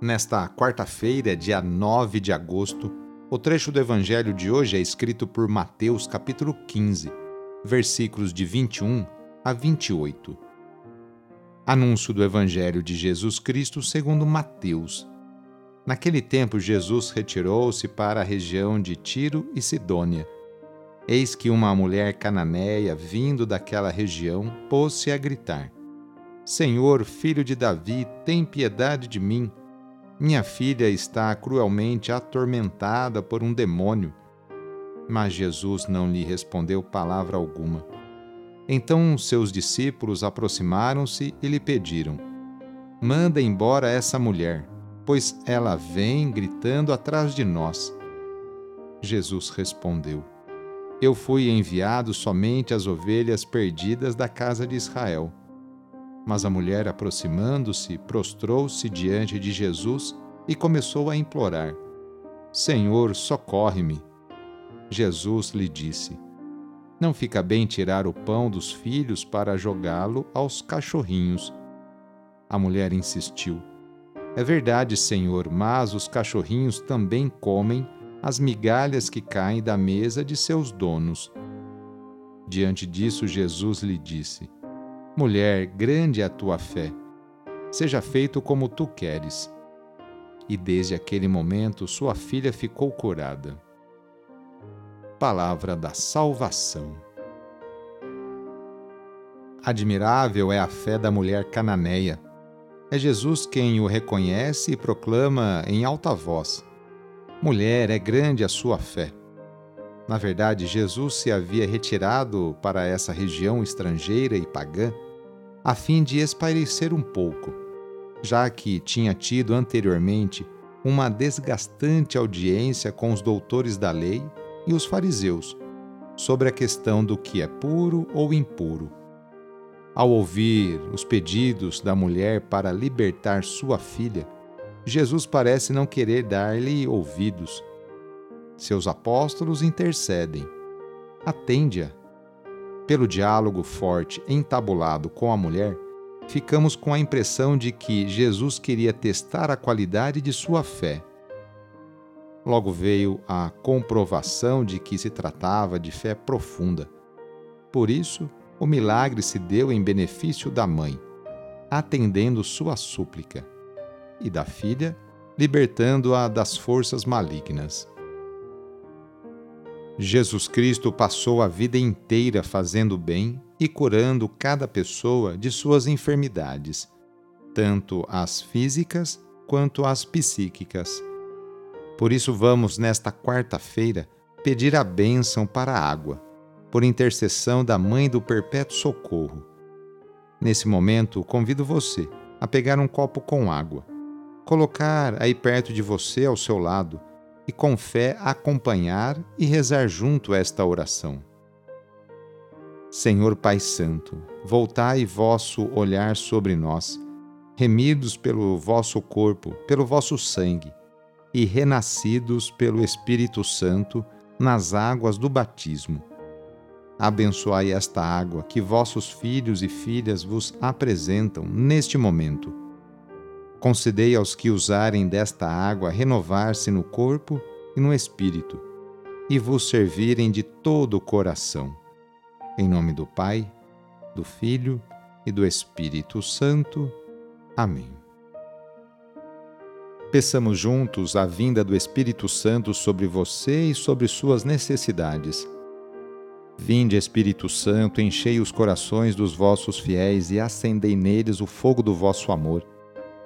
Nesta quarta-feira, dia 9 de agosto, o trecho do Evangelho de hoje é escrito por Mateus, capítulo 15 versículos de 21 a 28. Anúncio do Evangelho de Jesus Cristo segundo Mateus. Naquele tempo, Jesus retirou-se para a região de Tiro e Sidônia. Eis que uma mulher cananeia, vindo daquela região, pôs-se a gritar: Senhor, filho de Davi, tem piedade de mim. Minha filha está cruelmente atormentada por um demônio. Mas Jesus não lhe respondeu palavra alguma. Então seus discípulos aproximaram-se e lhe pediram: Manda embora essa mulher, pois ela vem gritando atrás de nós. Jesus respondeu: Eu fui enviado somente às ovelhas perdidas da casa de Israel. Mas a mulher, aproximando-se, prostrou-se diante de Jesus e começou a implorar: Senhor, socorre-me. Jesus lhe disse: Não fica bem tirar o pão dos filhos para jogá-lo aos cachorrinhos. A mulher insistiu: É verdade, Senhor, mas os cachorrinhos também comem as migalhas que caem da mesa de seus donos. Diante disso, Jesus lhe disse: Mulher, grande é a tua fé. Seja feito como tu queres. E desde aquele momento sua filha ficou curada palavra da salvação. Admirável é a fé da mulher cananeia. É Jesus quem o reconhece e proclama em alta voz: Mulher, é grande a sua fé. Na verdade, Jesus se havia retirado para essa região estrangeira e pagã a fim de espairecer um pouco, já que tinha tido anteriormente uma desgastante audiência com os doutores da lei e os fariseus sobre a questão do que é puro ou impuro. Ao ouvir os pedidos da mulher para libertar sua filha, Jesus parece não querer dar-lhe ouvidos. Seus apóstolos intercedem. Atende-a. Pelo diálogo forte entabulado com a mulher, ficamos com a impressão de que Jesus queria testar a qualidade de sua fé Logo veio a comprovação de que se tratava de fé profunda. Por isso, o milagre se deu em benefício da mãe, atendendo sua súplica, e da filha, libertando-a das forças malignas. Jesus Cristo passou a vida inteira fazendo bem e curando cada pessoa de suas enfermidades, tanto as físicas quanto as psíquicas por isso, vamos, nesta quarta-feira, pedir a bênção para a água, por intercessão da Mãe do Perpétuo Socorro. Nesse momento, convido você a pegar um copo com água, colocar aí perto de você ao seu lado e com fé acompanhar e rezar junto esta oração. Senhor Pai Santo, voltai vosso olhar sobre nós, remidos pelo vosso corpo, pelo vosso sangue e renascidos pelo Espírito Santo nas águas do batismo. Abençoai esta água que vossos filhos e filhas vos apresentam neste momento. Concedei aos que usarem desta água renovar-se no corpo e no espírito, e vos servirem de todo o coração. Em nome do Pai, do Filho e do Espírito Santo. Amém. Peçamos juntos a vinda do Espírito Santo sobre você e sobre suas necessidades. Vinde, Espírito Santo, enchei os corações dos vossos fiéis e acendei neles o fogo do vosso amor.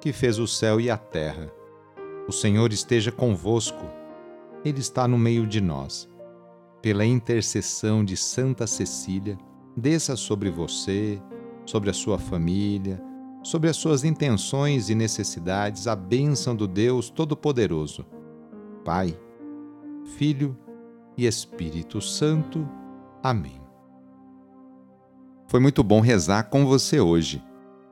que fez o céu e a terra. O Senhor esteja convosco, Ele está no meio de nós. Pela intercessão de Santa Cecília, desça sobre você, sobre a sua família, sobre as suas intenções e necessidades a bênção do Deus Todo-Poderoso, Pai, Filho e Espírito Santo. Amém. Foi muito bom rezar com você hoje.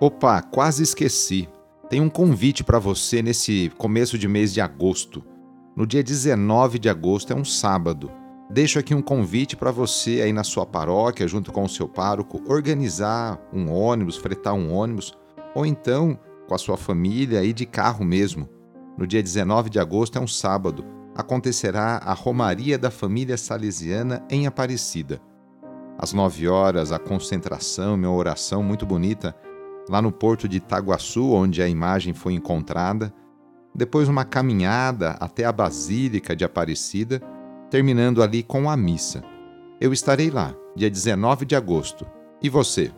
Opa, quase esqueci. Tem um convite para você nesse começo de mês de agosto. No dia 19 de agosto é um sábado Deixo aqui um convite para você aí na sua paróquia, junto com o seu pároco, organizar um ônibus, fretar um ônibus, ou então com a sua família e de carro mesmo. No dia 19 de agosto é um sábado. Acontecerá a Romaria da Família Salesiana em Aparecida. Às 9 horas, a concentração, minha oração muito bonita, lá no porto de Itaguaçu, onde a imagem foi encontrada. Depois, uma caminhada até a Basílica de Aparecida terminando ali com a missa. Eu estarei lá, dia 19 de agosto. E você?